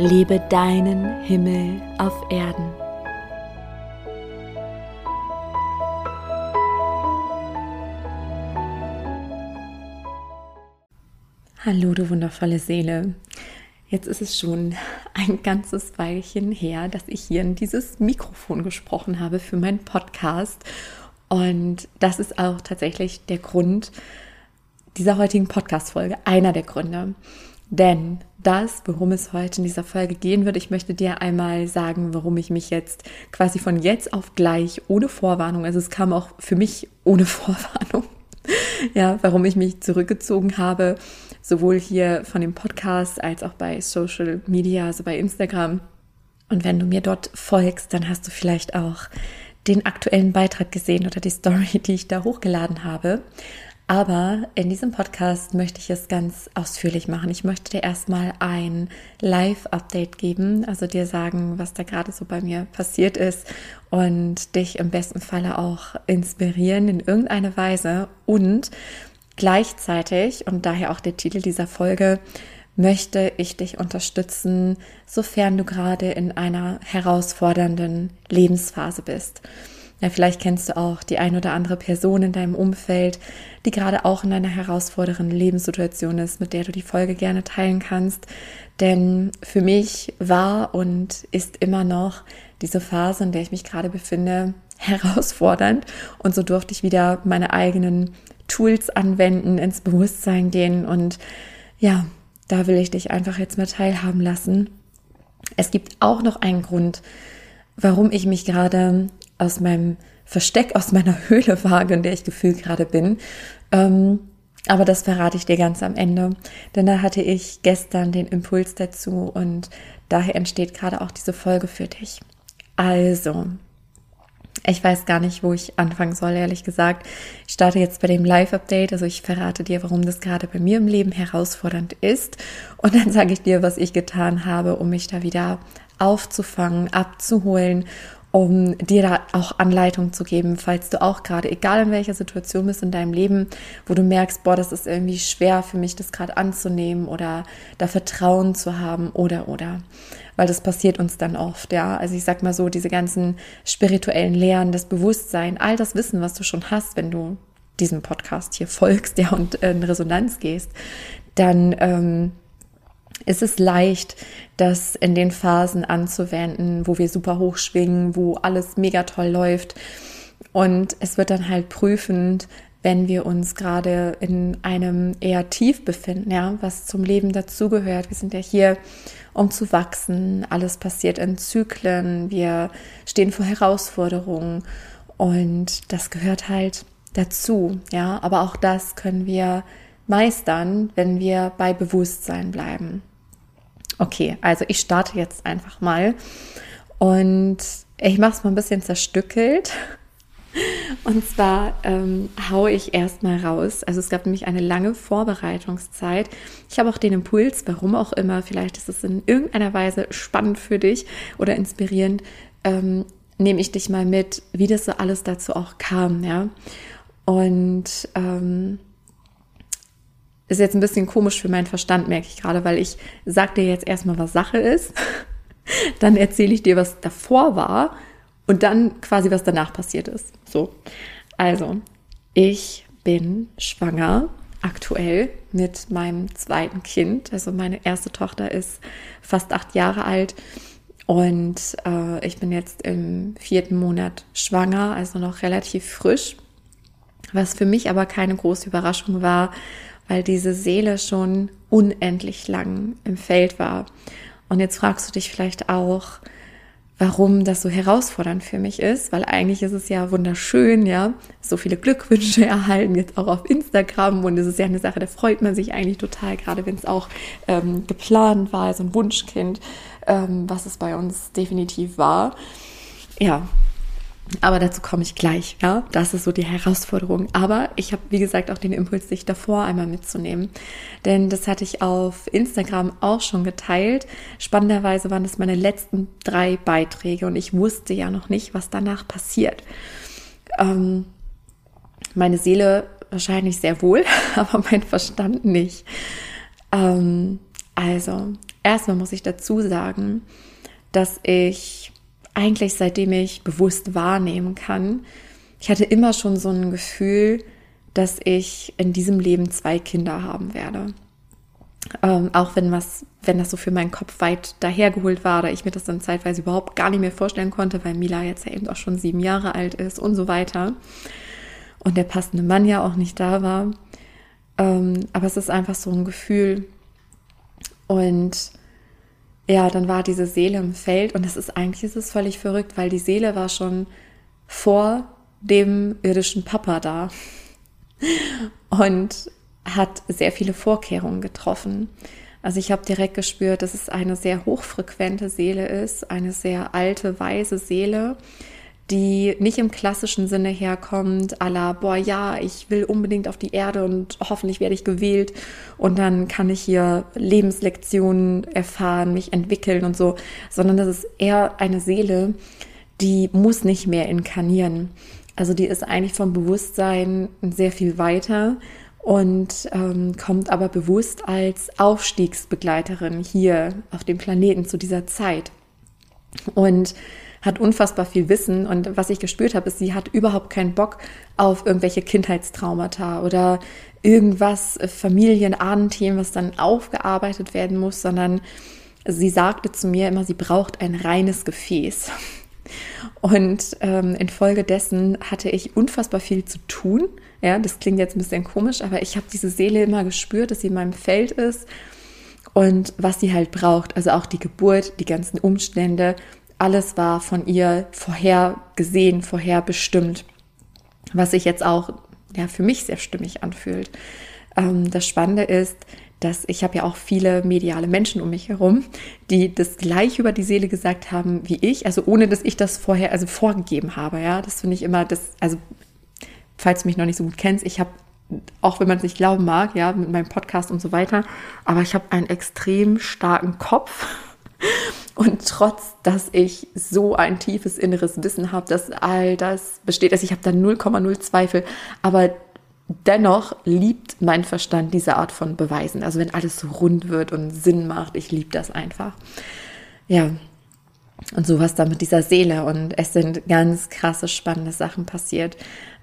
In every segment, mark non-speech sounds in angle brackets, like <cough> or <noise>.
Lebe deinen Himmel auf Erden. Hallo, du wundervolle Seele. Jetzt ist es schon ein ganzes Weilchen her, dass ich hier in dieses Mikrofon gesprochen habe für meinen Podcast. Und das ist auch tatsächlich der Grund dieser heutigen Podcast-Folge, einer der Gründe. Denn das, worum es heute in dieser Folge gehen wird, ich möchte dir einmal sagen, warum ich mich jetzt quasi von jetzt auf gleich ohne Vorwarnung, also es kam auch für mich ohne <laughs> Vorwarnung, ja, warum ich mich zurückgezogen habe, sowohl hier von dem Podcast als auch bei Social Media, also bei Instagram. Und wenn du mir dort folgst, dann hast du vielleicht auch den aktuellen Beitrag gesehen oder die Story, <laughs> die ich da hochgeladen habe. Aber in diesem Podcast möchte ich es ganz ausführlich machen. Ich möchte dir erstmal ein Live-Update geben, also dir sagen, was da gerade so bei mir passiert ist und dich im besten Falle auch inspirieren in irgendeine Weise und gleichzeitig, und daher auch der Titel dieser Folge, möchte ich dich unterstützen, sofern du gerade in einer herausfordernden Lebensphase bist. Ja, vielleicht kennst du auch die ein oder andere Person in deinem Umfeld, die gerade auch in einer herausfordernden Lebenssituation ist, mit der du die Folge gerne teilen kannst. Denn für mich war und ist immer noch diese Phase, in der ich mich gerade befinde, <laughs> herausfordernd. Und so durfte ich wieder meine eigenen Tools anwenden, ins Bewusstsein gehen. Und ja, da will ich dich einfach jetzt mal teilhaben lassen. Es gibt auch noch einen Grund, warum ich mich gerade aus meinem Versteck, aus meiner <laughs> Höhle wage, in der ich gefühlt gerade bin. Ähm, aber das verrate ich dir ganz am Ende, denn da hatte ich gestern den Impuls dazu und daher entsteht gerade auch diese Folge für dich. Also, ich weiß gar nicht, wo ich anfangen soll, ehrlich gesagt. Ich starte jetzt bei dem Live-Update. Also ich verrate dir, warum das gerade bei mir im Leben herausfordernd ist. Und dann sage ich dir, was ich getan habe, um mich da wieder aufzufangen, abzuholen um dir da auch Anleitung zu geben, falls du auch gerade, egal in welcher Situation bist in deinem Leben, wo du merkst, boah, das ist irgendwie schwer für mich, das gerade anzunehmen oder da Vertrauen zu haben oder oder. Weil das passiert uns dann oft, ja. Also ich sag mal so, diese ganzen spirituellen Lehren, das Bewusstsein, all das Wissen, was du schon hast, wenn du diesem Podcast hier folgst, ja, und in Resonanz gehst, dann ähm, ist es leicht, das in den Phasen anzuwenden, wo wir super hoch schwingen, wo alles mega toll läuft. Und es wird dann halt prüfend, wenn wir uns gerade in einem eher tief befinden, ja, was zum Leben dazugehört. Wir sind ja hier, um zu wachsen. Alles passiert in Zyklen. Wir stehen vor Herausforderungen und das gehört halt dazu, ja. Aber auch das können wir meistern, wenn wir bei Bewusstsein bleiben. Okay, also ich starte jetzt einfach mal und ich mache es mal ein bisschen zerstückelt. Und zwar ähm, haue ich erstmal raus. Also es gab nämlich eine lange Vorbereitungszeit. Ich habe auch den Impuls, warum auch immer, vielleicht ist es in irgendeiner Weise spannend für dich oder inspirierend, ähm, nehme ich dich mal mit, wie das so alles dazu auch kam, ja. Und ähm, ist jetzt ein bisschen komisch für meinen Verstand, merke ich gerade, weil ich sage dir jetzt erstmal, was Sache ist. <laughs> dann erzähle ich dir, was davor war und dann quasi, was danach passiert ist. So. Also, ich bin schwanger aktuell mit meinem zweiten Kind. Also meine erste Tochter ist fast acht Jahre alt und äh, ich bin jetzt im vierten Monat schwanger, also noch relativ frisch. Was für mich aber keine große Überraschung war, weil diese Seele schon unendlich lang im Feld war. Und jetzt fragst du dich vielleicht auch, warum das so herausfordernd für mich ist, weil eigentlich ist es ja wunderschön, ja, so viele Glückwünsche <laughs> erhalten, jetzt auch auf Instagram und es ist ja eine Sache, da freut man sich eigentlich total, gerade wenn es auch ähm, geplant war, so ein Wunschkind. ähm, was es bei uns definitiv war. Ja, aber dazu komme ich gleich, ja. Das ist so die Herausforderung. Aber ich habe, wie gesagt, auch den Impuls, dich davor einmal mitzunehmen. Denn das hatte ich auf Instagram auch schon geteilt. Spannenderweise waren das meine letzten drei Beiträge und ich wusste ja noch nicht, was danach passiert. Ähm, meine Seele wahrscheinlich sehr wohl, <laughs> aber mein Verstand nicht. Ähm, also, erstmal muss ich dazu sagen, dass ich eigentlich seitdem ich bewusst wahrnehmen kann, ich hatte immer schon so ein Gefühl, dass ich in diesem Leben zwei Kinder haben werde. Ähm, auch wenn was, wenn das so für meinen Kopf weit dahergeholt war, oder ich mir das dann zeitweise überhaupt gar nicht mehr vorstellen konnte, weil Mila jetzt ja eben auch schon sieben Jahre alt ist und so weiter. Und der passende Mann ja auch nicht da war. Ähm, aber es ist einfach so ein Gefühl. Und ja, dann war diese Seele im Feld und das ist eigentlich ist völlig verrückt, weil die Seele war schon vor dem irdischen Papa da und hat sehr viele Vorkehrungen getroffen. Also ich habe direkt gespürt, dass es eine sehr hochfrequente Seele ist, eine sehr alte, weise Seele, die nicht im klassischen Sinne herkommt, à la, boah, ja, ich will unbedingt auf die Erde und hoffentlich werde ich gewählt und dann kann ich hier Lebenslektionen erfahren, mich entwickeln und so, sondern das ist eher eine Seele, die muss nicht mehr inkarnieren. Also die ist eigentlich vom Bewusstsein sehr viel weiter und ähm, kommt aber bewusst als Aufstiegsbegleiterin hier auf dem Planeten zu dieser Zeit. Und hat unfassbar viel Wissen und was ich gespürt habe, ist, sie hat überhaupt keinen Bock auf irgendwelche Kindheitstraumata oder irgendwas äh, Familienahnenthemen, was dann aufgearbeitet werden muss, sondern sie sagte zu mir immer, sie braucht ein reines Gefäß. Und ähm, infolgedessen hatte ich unfassbar viel zu tun. Ja, das klingt jetzt ein bisschen komisch, aber ich habe diese Seele immer gespürt, dass sie in meinem Feld ist und was sie halt braucht. Also auch die Geburt, die ganzen Umstände, alles war von ihr vorhergesehen, vorherbestimmt, was sich jetzt auch ja, für mich sehr stimmig anfühlt. Ähm, das Spannende ist, dass ich habe ja auch viele mediale Menschen um mich herum, die das gleich über die Seele gesagt haben wie ich, also ohne dass ich das vorher also vorgegeben habe. Ja, das finde ich immer das, also falls du mich noch nicht so gut kennst, ich habe auch wenn man es nicht glauben mag, ja, mit meinem Podcast und so weiter, aber ich habe einen extrem starken Kopf und trotz, dass ich so ein tiefes inneres Wissen habe, dass all das besteht, also ich habe da 0,0 Zweifel, aber dennoch liebt mein Verstand diese Art von Beweisen. Also wenn alles so rund wird und Sinn macht, ich liebe das einfach. Ja, und sowas da mit dieser Seele. Und es sind ganz krasse, spannende Sachen passiert.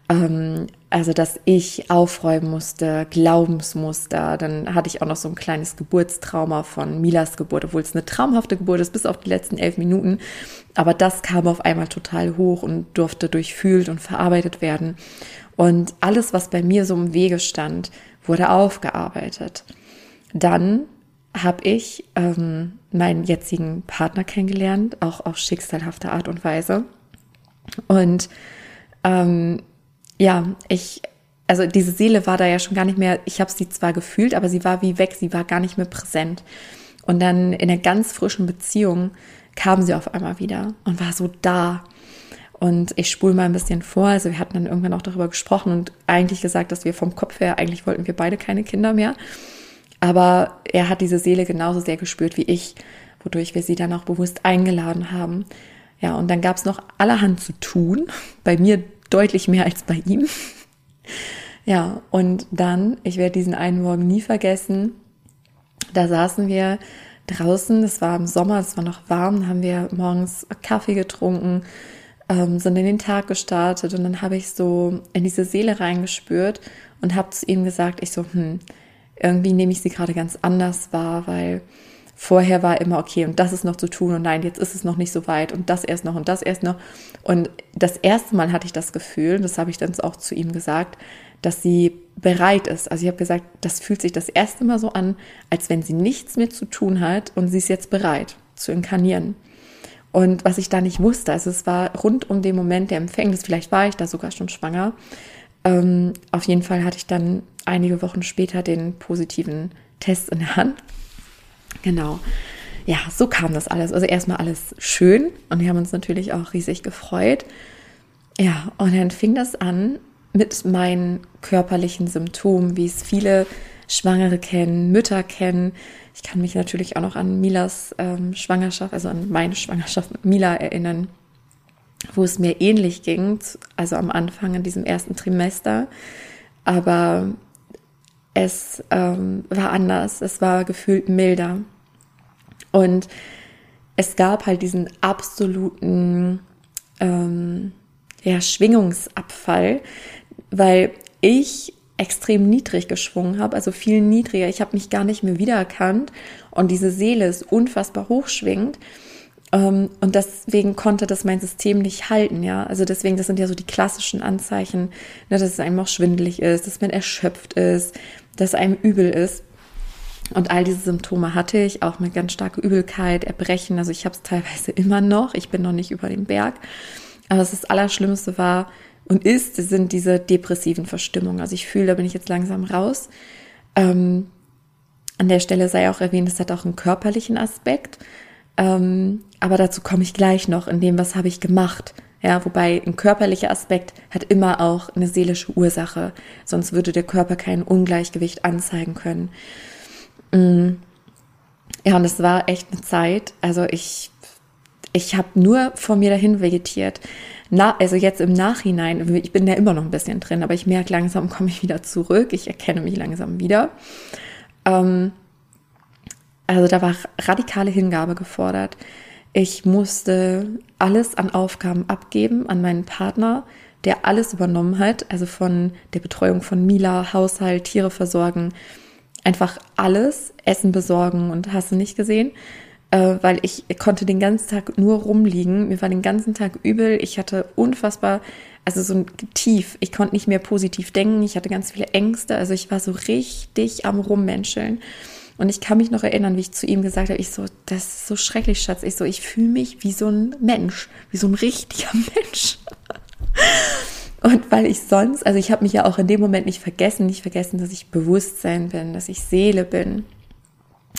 Ähm, also, dass ich aufräumen musste, Glaubensmuster. Dann hatte ich auch noch so ein kleines Geburtstrauma von Milas Geburt, obwohl es eine traumhafte Geburt ist, bis auf die letzten elf Minuten. Aber das kam auf einmal total hoch und durfte durchfühlt und verarbeitet werden. Und alles, was bei mir so im Wege stand, wurde aufgearbeitet. Dann habe ich ähm, meinen jetzigen Partner kennengelernt, auch auf schicksalhafte Art und Weise. Und ähm, ja, ich, also diese Seele war da ja schon gar nicht mehr, ich habe sie zwar gefühlt, aber sie war wie weg, sie war gar nicht mehr präsent. Und dann in einer ganz frischen Beziehung kam sie auf einmal wieder und war so da. Und ich spule mal ein bisschen vor. Also wir hatten dann irgendwann auch darüber gesprochen und eigentlich gesagt, dass wir vom Kopf her, eigentlich wollten wir beide keine Kinder mehr. Aber er hat diese Seele genauso sehr gespürt wie ich, wodurch wir sie dann auch bewusst eingeladen haben. Ja, und dann gab es noch allerhand zu tun. Bei mir deutlich mehr als bei ihm. Ja, und dann, ich werde diesen einen Morgen nie vergessen, da saßen wir draußen, es war im Sommer, es war noch warm, haben wir morgens Kaffee getrunken, ähm, sind in den Tag gestartet und dann habe ich so in diese Seele reingespürt und habe zu ihm gesagt, ich so, hm, irgendwie nehme ich sie gerade ganz anders wahr, weil Vorher war immer, okay, und das ist noch zu tun und nein, jetzt ist es noch nicht so weit und das erst noch und das erst noch. Und das erste Mal hatte ich das Gefühl, das habe ich dann auch zu ihm gesagt, dass sie bereit ist. Also ich habe gesagt, das fühlt sich das erste Mal so an, als wenn sie nichts mehr zu tun hat und sie ist jetzt bereit zu inkarnieren. Und was ich da nicht wusste, also es war rund um den Moment der Empfängnis, vielleicht war ich da sogar schon schwanger. Ähm, auf jeden Fall hatte ich dann einige Wochen später den positiven Test in der Hand Genau. ja, so kam das alles. Also erstmal alles schön und wir haben uns natürlich auch riesig gefreut. Ja, und dann fing das an mit meinen körperlichen Symptomen, wie es viele Schwangere kennen, Mütter kennen. Ich kann mich natürlich auch noch an Milas ähm, Schwangerschaft, also an meine Schwangerschaft mit Mila erinnern, wo es mir ähnlich ging, also am Anfang in diesem ersten Trimester. Aber es ähm, war anders, es war gefühlt milder. Und es gab halt diesen absoluten ähm, ja, Schwingungsabfall, weil ich extrem niedrig geschwungen habe, also viel niedriger. Ich habe mich gar nicht mehr wiedererkannt und diese Seele ist unfassbar hochschwingend. Ähm, und deswegen konnte das mein System nicht halten, ja. Also deswegen, das sind ja so die klassischen Anzeichen, ne, dass es einem auch schwindelig ist, dass man erschöpft ist, dass einem übel ist. Und all diese Symptome hatte ich, auch mit ganz starker Übelkeit, Erbrechen. Also ich habe es teilweise <laughs> immer noch. Ich bin noch nicht über den Berg. Aber das Allerschlimmste war und ist, sind diese depressiven Verstimmungen. Also ich fühle, da bin ich jetzt langsam raus. Ähm, an der Stelle sei auch erwähnt, es hat auch einen körperlichen Aspekt. Ähm, aber dazu komme ich gleich noch, in dem, was habe ich gemacht. Ja, wobei ein körperlicher Aspekt hat immer auch eine seelische Ursache. Sonst würde der Körper kein Ungleichgewicht anzeigen können. Mm. Ja, und es war echt eine Zeit. Also ich, ich habe nur vor mir dahin vegetiert. Na, also jetzt im Nachhinein, ich bin ja immer noch ein bisschen drin, aber ich merke langsam, komme ich wieder zurück. Ich erkenne mich langsam wieder. Ähm, also da war radikale Hingabe gefordert. Ich musste alles an Aufgaben abgeben an meinen Partner, der alles übernommen hat, also von der Betreuung von Mila, Haushalt, Tiere versorgen, einfach alles, Essen besorgen und hast du nicht gesehen, äh, weil ich konnte den ganzen Tag nur rumliegen. Mir war den ganzen Tag übel. Ich hatte unfassbar, also so ein Tief. Ich konnte nicht mehr positiv denken. Ich hatte ganz viele Ängste. Also ich war so richtig am Rummenscheln. Und ich kann mich noch erinnern, wie ich zu ihm gesagt habe, ich so, das ist so schrecklich, Schatz. Ich so, ich fühle mich wie so ein Mensch, wie so ein richtiger <laughs> Mensch. Und weil ich sonst, also ich habe mich ja auch in dem Moment nicht vergessen, nicht vergessen, dass ich Bewusstsein bin, dass ich Seele bin.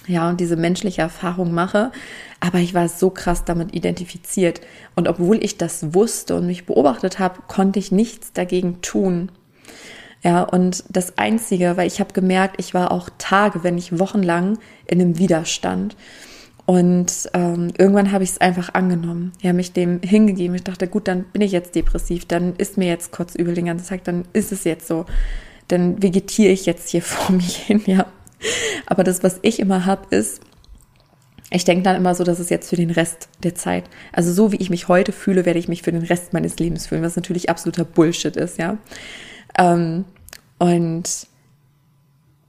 Ja, und diese menschliche Erfahrung mache. Aber ich war so krass damit identifiziert. Und obwohl ich das wusste und mich beobachtet habe, konnte ich nichts dagegen tun. Ja, und das Einzige, weil ich habe gemerkt, ich war auch Tage, wenn nicht wochenlang in einem Widerstand. Und ähm, irgendwann habe ich es einfach angenommen. Ja, mich dem hingegeben. Ich dachte, gut, dann bin ich jetzt depressiv, dann ist mir jetzt kurz übel den ganzen Tag, dann ist es jetzt so. Dann vegetiere ich jetzt hier <laughs> vor mich hin, ja. Aber das, was ich immer habe, ist, ich denke dann immer so, dass es jetzt für den Rest der Zeit, also so wie ich mich heute fühle, werde ich mich für den Rest meines Lebens fühlen, was natürlich absoluter Bullshit ist, ja. Ähm, und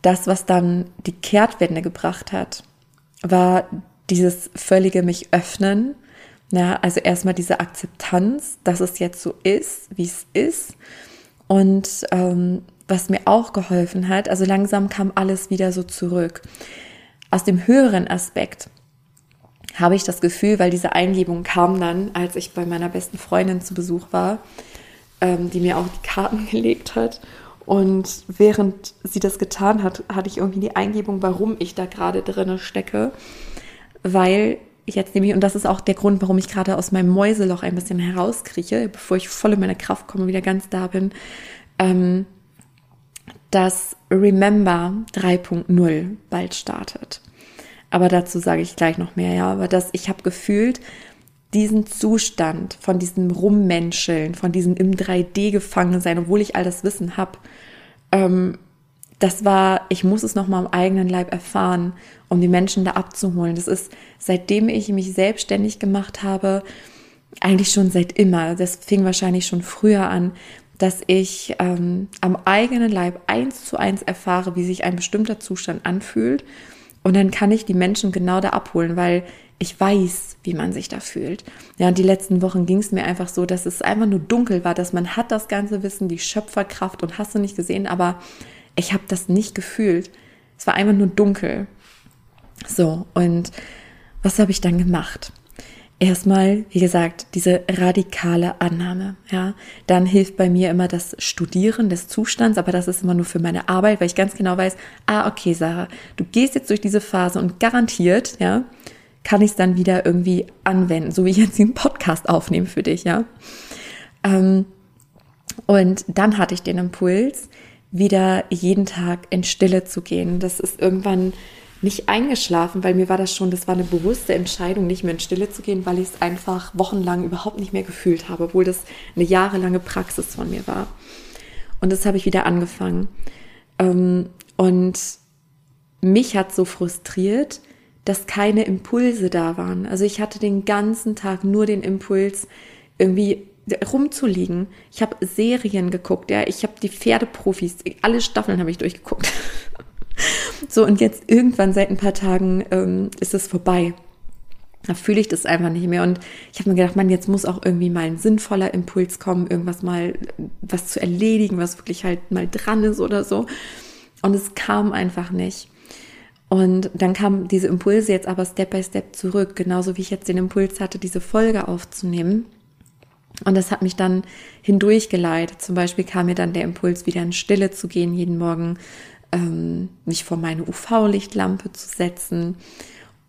das, was dann die Kehrtwende gebracht hat, war dieses völlige mich öffnen. Ja, also erstmal diese Akzeptanz, dass es jetzt so ist, wie es ist. Und ähm, was mir auch geholfen hat, also langsam kam alles wieder so zurück. Aus dem höheren Aspekt habe ich das Gefühl, weil diese Eingebung kam dann, als ich bei meiner besten Freundin zu Besuch war, ähm, die mir auch die Karten <laughs> gelegt hat. Und während sie das getan hat, hatte ich irgendwie die Eingebung, warum ich da gerade drinne stecke. Weil jetzt nämlich, und das ist auch der Grund, warum ich gerade aus meinem Mäuseloch ein bisschen herauskrieche, bevor ich voll in meine Kraft komme, wieder ganz da bin, ähm, dass Remember 3.0 bald startet. Aber dazu sage ich gleich noch mehr, ja. Aber das, ich habe gefühlt, diesen Zustand von diesem Rummenscheln, von diesem im 3D gefangen sein, obwohl ich all das Wissen habe, ähm, das war, ich muss es noch mal am eigenen Leib erfahren, um die Menschen da abzuholen. Das ist, seitdem ich mich selbstständig gemacht habe, eigentlich schon seit immer. Das fing wahrscheinlich schon früher an, dass ich ähm, am eigenen Leib eins zu eins erfahre, wie sich ein bestimmter Zustand anfühlt. Und dann kann ich die Menschen genau da abholen, weil ich weiß, wie man sich da fühlt. Ja, und die letzten Wochen ging es mir einfach so, dass es einfach nur dunkel war, dass man hat das ganze Wissen, die Schöpferkraft und hast du nicht gesehen, aber ich habe das nicht gefühlt. Es war einfach nur dunkel. So, und was habe ich dann gemacht? Erstmal, wie gesagt, diese radikale Annahme, ja. Dann hilft bei mir immer das Studieren des Zustands, aber das ist immer nur für meine Arbeit, weil ich ganz genau weiß, ah, okay, Sarah, du gehst jetzt durch diese Phase und garantiert, ja, kann ich es dann wieder irgendwie anwenden, so wie ich jetzt den Podcast aufnehme für dich, ja. Ähm, und dann hatte ich den Impuls, wieder jeden Tag in Stille zu gehen. Das ist irgendwann nicht eingeschlafen, weil mir war das schon, das war eine bewusste Entscheidung, nicht mehr in Stille zu gehen, weil ich es einfach wochenlang überhaupt nicht mehr gefühlt habe, obwohl das eine jahrelange Praxis von mir war. Und das habe ich wieder angefangen. Ähm, und mich hat so frustriert, dass keine Impulse da waren. Also ich hatte den ganzen Tag nur den Impuls, irgendwie rumzuliegen. Ich habe Serien geguckt, ja, ich habe die Pferdeprofis, alle Staffeln habe ich durchgeguckt. <laughs> so und jetzt irgendwann seit ein paar Tagen ähm, ist es vorbei. Da fühle ich das einfach nicht mehr. Und ich habe mir gedacht, man, jetzt muss auch irgendwie mal ein sinnvoller Impuls kommen, irgendwas mal, was zu erledigen, was wirklich halt mal dran ist oder so. Und es kam einfach nicht. Und dann kamen diese Impulse jetzt aber Step by Step zurück, genauso wie ich jetzt den Impuls hatte, diese Folge aufzunehmen. Und das hat mich dann hindurchgeleitet. Zum Beispiel kam mir dann der Impuls, wieder in Stille zu gehen, jeden Morgen ähm, mich vor meine UV-Lichtlampe zu setzen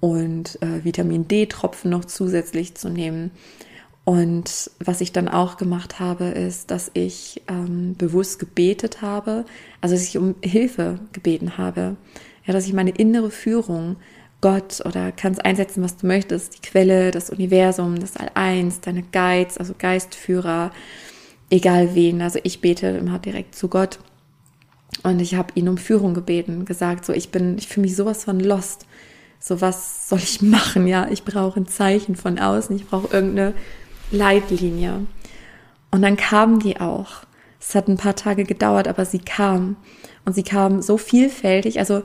und äh, Vitamin D-Tropfen noch zusätzlich zu nehmen. Und was ich dann auch gemacht habe, ist, dass ich ähm, bewusst gebetet habe, also dass ich um Hilfe gebeten habe ja, dass ich meine innere Führung, Gott oder kannst einsetzen, was du möchtest, die Quelle, das Universum, das All-Eins, deine Guides, also Geistführer, egal wen. Also ich bete immer direkt zu Gott und ich habe ihn um Führung gebeten, gesagt, so ich bin, ich fühle mich sowas von lost. So was soll ich machen? Ja, ich brauche ein Zeichen von außen, ich brauche irgendeine Leitlinie. Und dann kam die auch. Es hat ein paar Tage gedauert, aber sie kam. Und sie kam so vielfältig. Also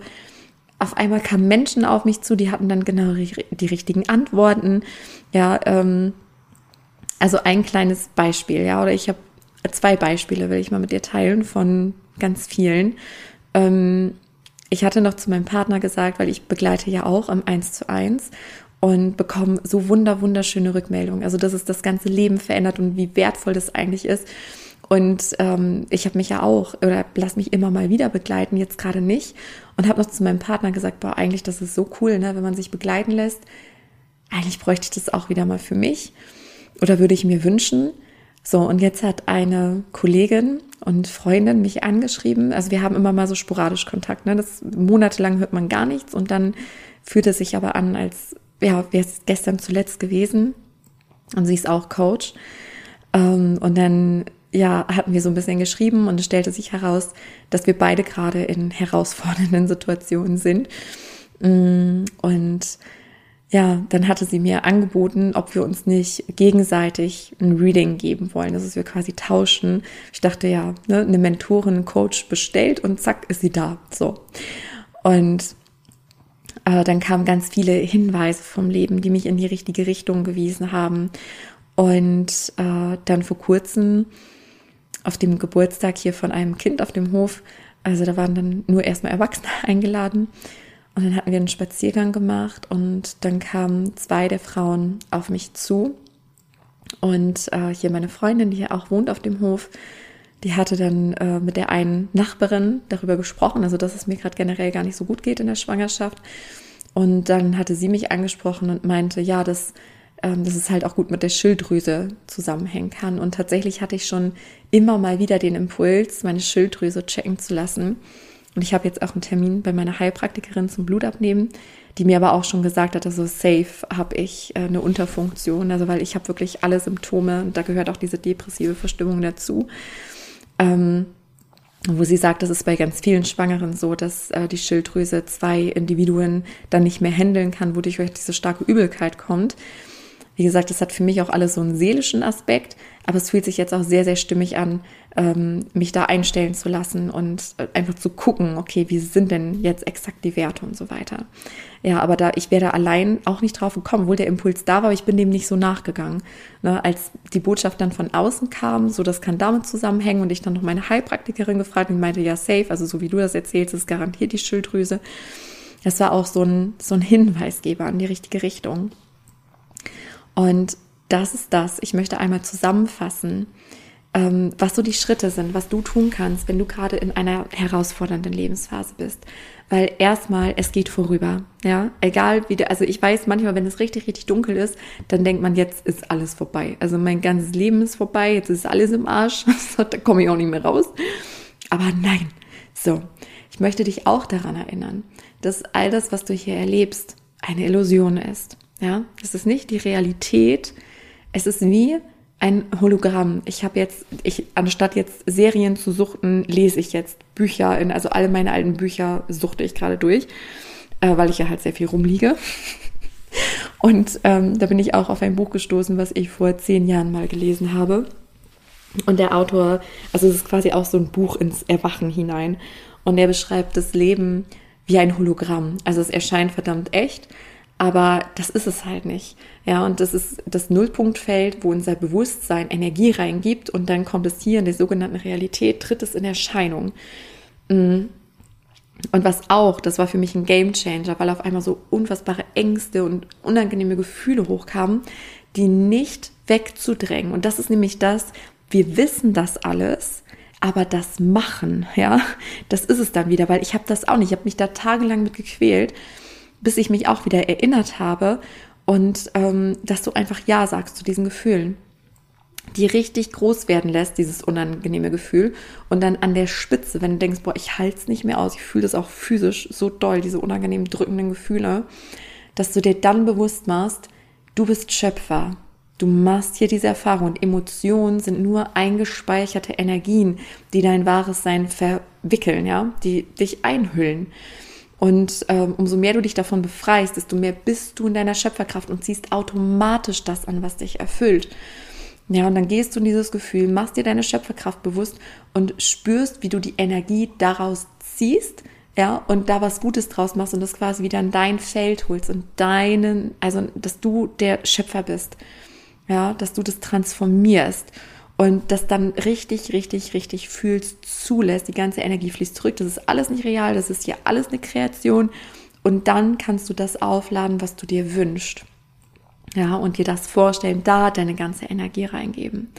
auf einmal kamen Menschen auf mich zu, die hatten dann genau die richtigen Antworten. Ja, ähm, also ein kleines Beispiel, ja, oder ich habe zwei Beispiele, will ich mal mit dir teilen von ganz vielen. Ähm, ich hatte noch zu meinem Partner gesagt, weil ich begleite ja auch am 1 zu 1 und bekomme so wunder, wunderschöne Rückmeldungen. Also, dass es das ganze Leben verändert und wie wertvoll das eigentlich ist. Und ähm, ich habe mich ja auch, oder lass mich immer mal wieder begleiten, jetzt gerade nicht. Und habe noch zu meinem Partner gesagt, boah, eigentlich, das ist so cool, ne, wenn man sich begleiten lässt. Eigentlich bräuchte ich das auch wieder mal für mich. Oder würde ich mir wünschen. So, und jetzt hat eine Kollegin und Freundin mich angeschrieben. Also wir haben immer mal so sporadisch Kontakt. Ne? Das monatelang hört man gar nichts und dann fühlt es sich aber an, als ja, wäre es gestern zuletzt gewesen. Und sie ist auch Coach. Ähm, und dann ja, hatten wir so ein bisschen geschrieben und es stellte sich heraus, dass wir beide gerade in herausfordernden <laughs> Situationen sind. Mm, und ja, dann hatte sie mir angeboten, ob wir uns nicht gegenseitig ein Reading geben wollen, dass wir quasi tauschen. Ich dachte ja, ne, eine Mentorin, ein Coach bestellt und zack ist sie da. So. Und äh, dann kamen ganz viele Hinweise vom Leben, die mich in die richtige Richtung gewiesen haben. Und äh, dann vor kurzem auf dem Geburtstag hier von einem Kind auf dem Hof. Also da waren dann nur erstmal Erwachsene <laughs> eingeladen. Und dann hatten wir einen Spaziergang gemacht und dann kamen zwei der Frauen auf mich zu. Und äh, hier meine Freundin, die hier auch wohnt auf dem Hof, die hatte dann äh, mit der einen Nachbarin darüber gesprochen, also dass es mir gerade generell gar nicht so gut geht in der Schwangerschaft. Und dann hatte sie mich angesprochen und meinte, ja, das ähm, dass es halt auch gut mit der Schilddrüse zusammenhängen kann. Und tatsächlich hatte ich schon immer mal wieder den Impuls, meine Schilddrüse checken zu lassen. Und ich habe jetzt auch einen Termin bei meiner Heilpraktikerin zum Blutabnehmen, die mir aber auch schon gesagt hat, also safe habe ich äh, eine Unterfunktion, also weil ich habe wirklich alle Symptome und da gehört auch diese depressive Verstimmung dazu. Ähm, wo sie sagt, das ist bei ganz vielen Schwangeren so, dass äh, die Schilddrüse zwei Individuen dann nicht mehr handeln kann, wodurch diese starke Übelkeit kommt. Wie gesagt, das hat für mich auch alles so einen seelischen Aspekt, aber es fühlt sich jetzt auch sehr, sehr stimmig an, ähm, mich da einstellen zu lassen und äh, einfach zu gucken, okay, wie sind denn jetzt exakt die Werte und so weiter. Ja, aber da, ich wäre da allein auch nicht drauf gekommen, obwohl der Impuls da war, aber ich bin dem nicht so nachgegangen. Ne, als die Botschaft dann von außen kam, so das kann damit zusammenhängen und ich dann noch meine Heilpraktikerin gefragt und meinte, ja, safe, also so wie du das erzählst, ist garantiert die Schilddrüse. Das war auch so ein, so ein Hinweisgeber in die richtige Richtung. Und das ist das. Ich möchte einmal zusammenfassen. ähm, was so die Schritte sind, was du tun kannst, wenn du gerade in einer herausfordernden Lebensphase bist. Weil erstmal, es geht vorüber. Ja, egal wie du, also ich weiß manchmal, wenn es richtig, richtig dunkel ist, dann denkt man, jetzt ist alles vorbei. Also mein ganzes Leben ist vorbei, jetzt ist alles im Arsch, <laughs> da komme ich auch nicht mehr raus. Aber nein. So, ich möchte dich auch daran erinnern, dass all das, was du hier erlebst, eine Illusion ist. Ja, es ist nicht die Realität. Es ist wie ein Hologramm. Ich habe jetzt, ich, anstatt jetzt Serien zu suchten, lese ich jetzt Bücher in, also alle meine alten Bücher suchte ich gerade durch, äh, weil ich ja halt sehr viel rumliege. <laughs> Und ähm, da bin ich auch auf ein Buch gestoßen, was ich vor zehn Jahren mal gelesen habe. Und der Autor, also es ist quasi auch so ein Buch ins Erwachen hinein. Und er beschreibt das Leben wie ein Hologramm. Also es erscheint verdammt echt, aber das ist es halt nicht. Ja, und das ist das Nullpunktfeld, wo unser Bewusstsein Energie reingibt und dann kommt es hier in der sogenannten Realität, tritt es in Erscheinung. Mm. Und was auch, das war für mich ein Game Changer, weil auf einmal so unfassbare Ängste und unangenehme Gefühle hochkamen, die nicht wegzudrängen. Und das ist nämlich das, wir wissen das alles, aber das Machen, ja, das ist es dann wieder, weil ich habe das auch nicht. Ich habe mich da tagelang mit gequält bis ich mich auch wieder erinnert habe und ähm, dass du einfach Ja sagst zu diesen Gefühlen, die richtig groß werden lässt, dieses unangenehme Gefühl. Und dann an der Spitze, wenn du denkst, boah, ich halte es nicht mehr aus, ich fühle das auch physisch so doll, diese unangenehmen drückenden Gefühle, dass du dir dann bewusst machst, du bist Schöpfer. Du machst hier diese Erfahrung und Emotionen sind nur eingespeicherte Energien, die dein wahres Sein verwickeln, ja, die dich einhüllen. Und ähm, umso mehr du dich davon befreist, desto mehr bist du in deiner Schöpferkraft und ziehst automatisch das an, was dich erfüllt. Ja, und dann gehst du in dieses Gefühl, machst dir deine Schöpferkraft bewusst und spürst, wie du die Energie daraus ziehst, ja, und da was Gutes draus machst und das quasi wieder in dein Feld holst und deinen, also, dass du der Schöpfer bist, ja, dass du das transformierst und das dann richtig, richtig, richtig fühlst, zulässt, die ganze Energie fließt zurück. Das ist alles nicht real, das ist hier alles eine Kreation. Und dann kannst du das aufladen, was du dir wünschst. Ja, und dir das vorstellen, da deine ganze Energie reingeben.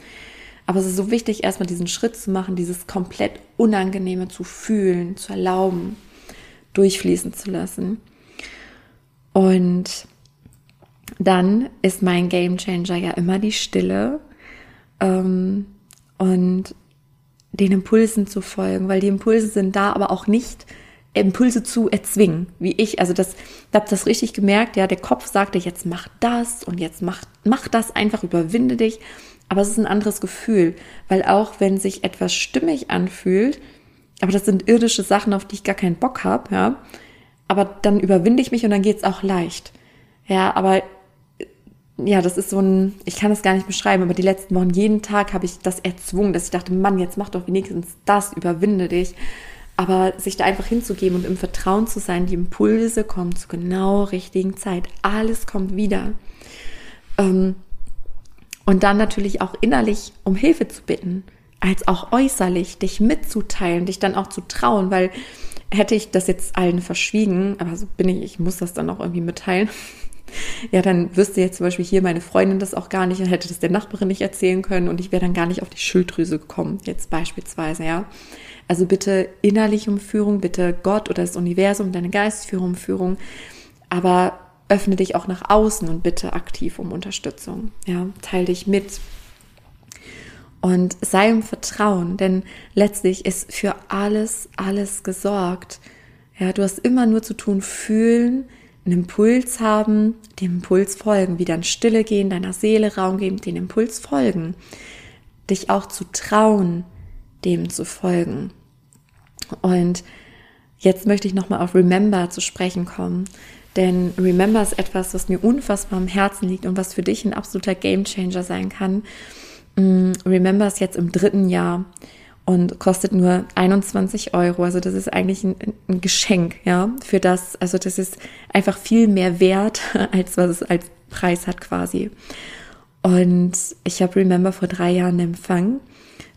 Aber es ist so wichtig, erstmal diesen Schritt zu machen, dieses komplett Unangenehme zu fühlen, zu erlauben, durchfließen zu lassen. Und dann ist mein Game Changer ja immer die Stille ähm, und den Impulsen zu folgen, weil die Impulse sind da, aber auch nicht Impulse zu erzwingen, wie ich. Also das, ich habe das richtig gemerkt, ja, der Kopf sagte, jetzt mach das und jetzt mach, mach das einfach, überwinde dich. Aber es ist ein anderes Gefühl, weil auch wenn sich etwas stimmig anfühlt, aber das sind irdische Sachen, auf die ich gar keinen Bock habe, ja, aber dann überwinde ich mich und dann geht's auch leicht. Ja, aber ja, das ist so ein, ich kann es gar nicht beschreiben, aber die letzten Wochen, jeden Tag habe ich das erzwungen, dass ich dachte, Mann, jetzt mach doch wenigstens das, überwinde dich. Aber sich da einfach hinzugeben und im Vertrauen zu sein, die Impulse kommen zur genau richtigen Zeit. Alles kommt wieder. Ähm, und dann natürlich auch innerlich um Hilfe zu bitten, als auch äußerlich dich mitzuteilen, dich dann auch zu trauen, weil hätte ich das jetzt allen verschwiegen, aber so bin ich, ich muss das dann auch irgendwie mitteilen, ja, dann wüsste jetzt zum Beispiel hier meine Freundin das auch gar nicht und hätte das der Nachbarin nicht erzählen können und ich wäre dann gar nicht auf die Schilddrüse gekommen, jetzt beispielsweise, ja. Also bitte innerlich um Führung, bitte Gott oder das Universum, deine Geistführung um Führung, aber öffne dich auch nach außen und bitte aktiv um Unterstützung, ja. Teil dich mit, und sei im Vertrauen, denn letztlich ist für alles, alles gesorgt. Ja, du hast immer nur zu tun, fühlen, einen Impuls haben, dem Impuls folgen, wieder in Stille gehen, deiner Seele Raum geben, den Impuls folgen, dich auch zu trauen, dem zu folgen. Und jetzt möchte ich nochmal auf Remember zu sprechen kommen, denn Remember ist etwas, was mir unfassbar am Herzen liegt und was für dich ein absoluter Gamechanger sein kann. Mm, Remember ist jetzt im dritten Jahr und kostet nur 21 Euro. Also das ist eigentlich ein, ein, Geschenk, ja, für das. Also das ist einfach viel mehr wert, <laughs> als was es als Preis hat quasi. Und ich habe Remember vor drei Jahren empfangen,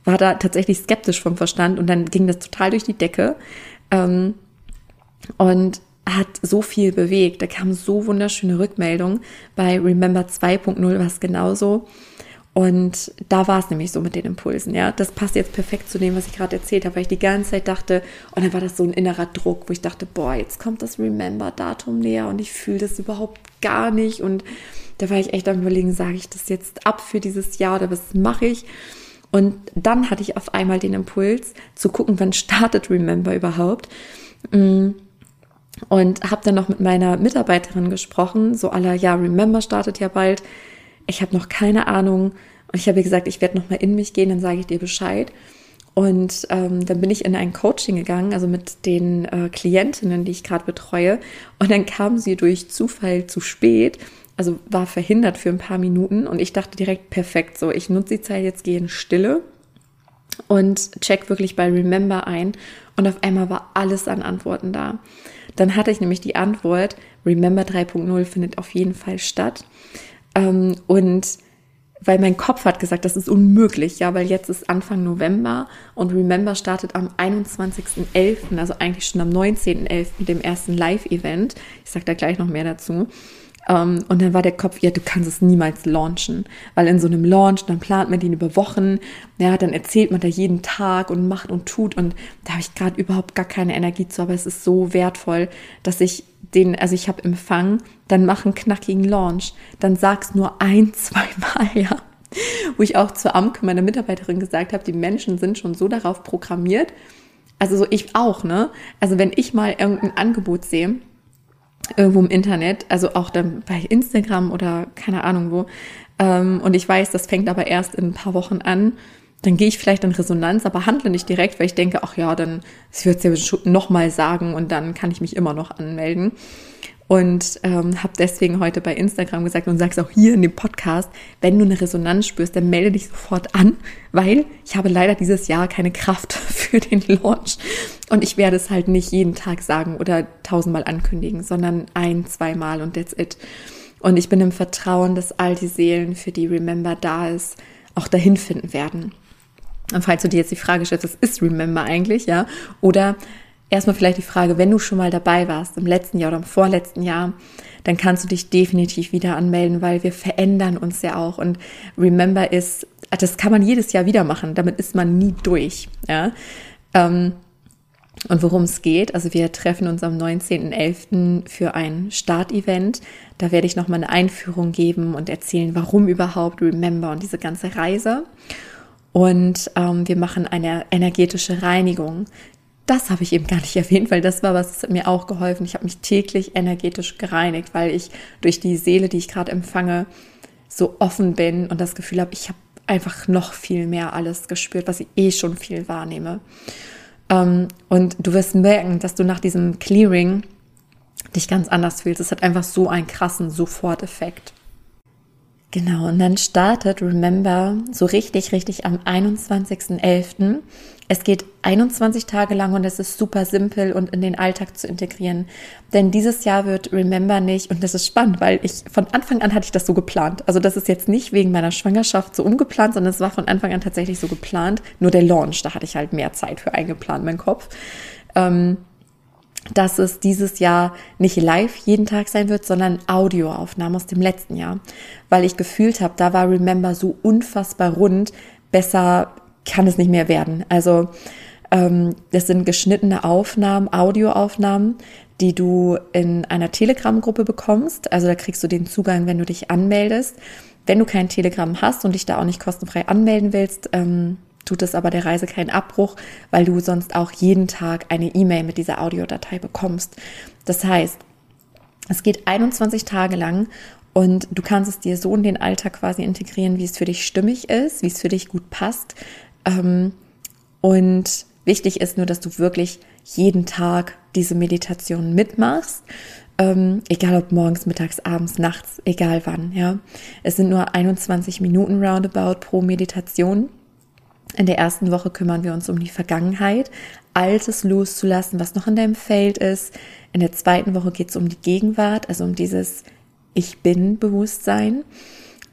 war da tatsächlich skeptisch vom Verstand und dann ging das total durch die Decke ähm, und hat so viel bewegt. Da kamen so wunderschöne Rückmeldungen. Bei Remember 2.0 war es genauso. Und da war es nämlich so mit den Impulsen, ja. Das passt jetzt perfekt zu dem, was ich gerade erzählt habe, weil ich die ganze Zeit dachte, und dann war das so ein innerer Druck, wo ich dachte, boah, jetzt kommt das Remember-Datum näher und ich fühle das überhaupt gar nicht. Und da war ich echt am überlegen, sage ich das jetzt ab für dieses Jahr oder was mache ich? Und dann hatte ich auf einmal den Impuls zu gucken, wann startet Remember überhaupt. Mm. Und habe dann noch mit meiner Mitarbeiterin gesprochen, so aller, ja, Remember startet ja bald. Ich habe noch keine Ahnung. Und ich habe gesagt, ich werde noch mal in mich gehen, dann sage ich dir Bescheid. Und ähm, dann bin ich in ein Coaching gegangen, also mit den äh, Klientinnen, die ich gerade betreue. Und dann kam sie durch Zufall zu spät, also war verhindert für ein paar Minuten. Und ich dachte direkt, perfekt, so, ich nutze die Zeit jetzt, gehe in Stille und check wirklich bei Remember ein. Und auf einmal war alles an Antworten da. Dann hatte ich nämlich die Antwort, Remember 3.0 findet auf jeden Fall statt. Ähm, und weil mein Kopf hat gesagt, das ist unmöglich, ja, weil jetzt ist Anfang November und Remember startet am 21.11., also eigentlich schon am 19.11. mit dem ersten Live-Event. Ich sage da gleich noch mehr dazu. Ähm, und dann war der Kopf, ja, du kannst es niemals launchen, weil in so einem Launch, dann plant man den über Wochen, ja, dann erzählt man da jeden Tag und macht und tut. Und da habe ich gerade überhaupt gar keine Energie zu, aber es ist so wertvoll, dass ich den, also ich habe Empfang, dann mach einen knackigen Launch, dann sag's nur ein, <laughs> zwei Mal, ja. Wo ich auch zur Amke, meiner Mitarbeiterin, gesagt habe, die Menschen sind schon so darauf programmiert, also so ich auch, ne? Also wenn ich mal irgendein Angebot sehe, irgendwo im Internet, also auch dann bei Instagram oder keine Ahnung wo, ähm, und ich weiß, das fängt aber erst in ein paar Wochen an, dann gehe ich vielleicht in Resonanz, aber handle nicht direkt, weil ich denke, ach ja, dann wird es ja noch mal sagen und dann kann ich mich immer noch anmelden. Und ähm, habe deswegen heute bei Instagram gesagt und sag's auch hier in dem Podcast, wenn du eine Resonanz spürst, dann melde dich sofort an, weil ich habe leider dieses Jahr keine Kraft <laughs> für den Launch. Und ich werde es halt nicht jeden Tag sagen oder tausendmal ankündigen, sondern ein, zweimal und that's it. Und ich bin im Vertrauen, dass all die Seelen, für die Remember da ist, auch dahin finden werden. Und falls du dir jetzt die Frage stellst, was ist Remember eigentlich, ja? Oder erstmal vielleicht die Frage, wenn du schon mal dabei warst, im letzten Jahr oder im vorletzten Jahr, dann kannst du dich definitiv wieder anmelden, weil wir verändern uns ja auch. Und Remember ist, das kann man jedes Jahr wieder machen, damit ist man nie durch, ja? Ähm, und worum es geht, also wir treffen uns am 19.11. für ein Startevent. Da werde ich nochmal eine Einführung geben und erzählen, warum überhaupt Remember und diese ganze Reise. Und ähm, wir machen eine energetische Reinigung. Das habe ich eben gar nicht <laughs> erwähnt, weil das war was, mir auch geholfen. Ich habe mich täglich energetisch gereinigt, weil ich durch die Seele, die ich gerade empfange, so offen bin und das Gefühl habe, ich habe einfach noch viel mehr alles gespürt, was ich eh schon viel wahrnehme. Ähm, und du wirst merken, dass du nach diesem Clearing dich ganz anders fühlst. Es hat einfach so einen krassen Soforteffekt. Genau, und dann startet Remember so richtig, richtig am 21.11. Es geht 21 Tage lang und es ist super simpel und in den Alltag zu integrieren. Denn dieses Jahr wird Remember nicht, und das ist spannend, weil ich von Anfang an hatte ich das so geplant. Also das ist jetzt nicht wegen meiner Schwangerschaft so umgeplant, sondern es war von Anfang an tatsächlich so geplant. Nur der Launch, da hatte ich halt mehr Zeit für eingeplant, mein Kopf. Ähm, dass es dieses Jahr nicht live jeden Tag sein wird, sondern Audioaufnahmen aus dem letzten Jahr, weil ich gefühlt habe, da war Remember so unfassbar rund, besser kann es nicht mehr werden. Also ähm, das sind geschnittene Aufnahmen, Audioaufnahmen, die du in einer Telegram-Gruppe bekommst. Also da kriegst du den Zugang, wenn du dich anmeldest. Wenn du kein Telegram hast und dich da auch nicht kostenfrei anmelden willst, ähm, tut es aber der Reise keinen Abbruch, weil du sonst auch jeden Tag eine E-Mail mit dieser Audiodatei bekommst. Das heißt, es geht 21 Tage lang und du kannst es dir so in den Alltag quasi integrieren, wie es für dich stimmig ist, wie es für dich gut passt. Ähm, und wichtig ist nur, dass du wirklich jeden Tag diese Meditation mitmachst. Ähm, egal ob morgens, mittags, abends, nachts, egal wann, ja. Es sind nur 21 Minuten roundabout pro Meditation. In der ersten Woche kümmern wir uns um die Vergangenheit, Altes loszulassen, was noch in deinem Feld ist. In der zweiten Woche geht es um die Gegenwart, also um dieses Ich bin Bewusstsein.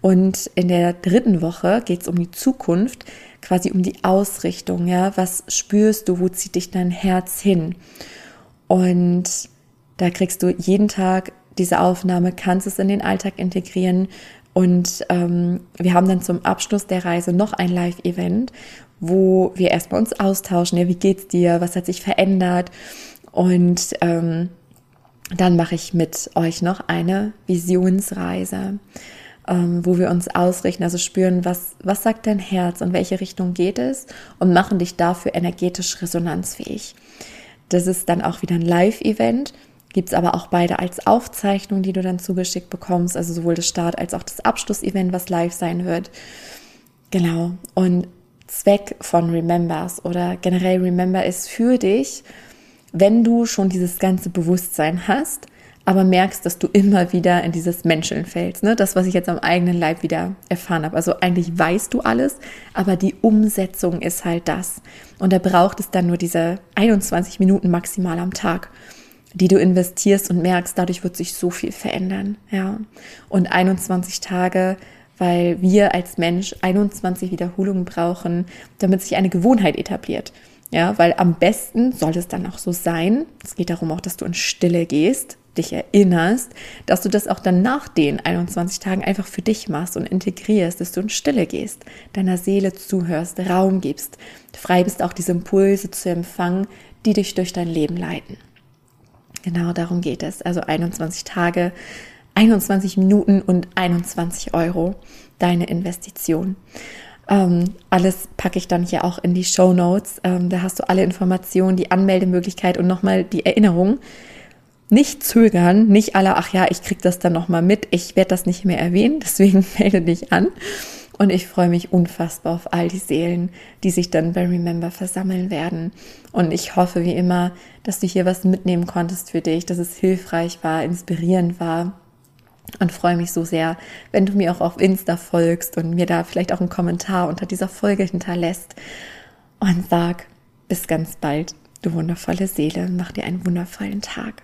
Und in der dritten Woche geht es um die Zukunft, quasi um die Ausrichtung. Ja, was spürst du? Wo zieht dich dein Herz hin? Und da kriegst du jeden Tag diese Aufnahme, kannst es in den Alltag integrieren Und ähm, wir haben dann zum Abschluss der Reise noch ein Live-Event, wo wir erstmal uns austauschen. Ja, wie geht's dir? Was hat sich verändert? Und ähm, dann mache ich mit euch noch eine Visionsreise, ähm, wo wir uns ausrichten, also spüren, was, was sagt dein Herz und welche Richtung geht es und machen dich dafür energetisch resonanzfähig. Das ist dann auch wieder ein Live-Event. Gibt es aber auch beide als Aufzeichnung, die du dann zugeschickt bekommst, also sowohl das Start als auch das Abschlussevent, was live sein wird. Genau. Und Zweck von Remembers oder generell Remember ist für dich, wenn du schon dieses ganze Bewusstsein hast, aber merkst, dass du immer wieder in dieses Menscheln fällst. Ne? Das, was ich jetzt am eigenen Leib wieder erfahren habe. Also eigentlich weißt du alles, aber die Umsetzung ist halt das. Und da braucht es dann nur diese 21 Minuten maximal am Tag, die du investierst und merkst, dadurch wird sich so viel verändern. Ja. Und 21 Tage, weil wir als Mensch 21 Wiederholungen brauchen, damit sich eine Gewohnheit etabliert. Ja, weil am besten soll es dann auch so sein. Es geht darum auch, dass du in Stille gehst, dich erinnerst, dass du das auch dann nach den 21 Tagen einfach für dich machst und integrierst, dass du in Stille gehst, deiner Seele zuhörst, Raum gibst, frei bist auch diese Impulse zu empfangen, die dich durch dein Leben leiten. Genau darum geht es. Also 21 Tage, 21 Minuten und 21 Euro deine Investition. Ähm, alles packe ich dann hier auch in die Show Notes. Ähm, da hast du alle Informationen, die Anmeldemöglichkeit und nochmal die Erinnerung. Nicht zögern, nicht alle, ach ja, ich krieg das dann nochmal mit. Ich werde das nicht mehr erwähnen, <laughs> deswegen melde dich an. Und ich freue mich unfassbar auf all die Seelen, die sich dann bei Remember versammeln werden. Und ich hoffe wie immer, dass du hier was mitnehmen konntest für dich, dass es hilfreich war, inspirierend war und freue mich so sehr, wenn du mir auch auf Insta folgst und mir da vielleicht auch einen Kommentar unter dieser Folge hinterlässt und sag bis ganz bald, du wundervolle Seele, mach dir einen wundervollen Tag.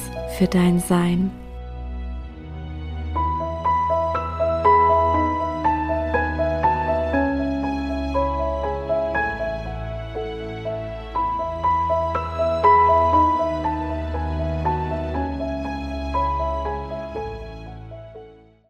für dein Sein.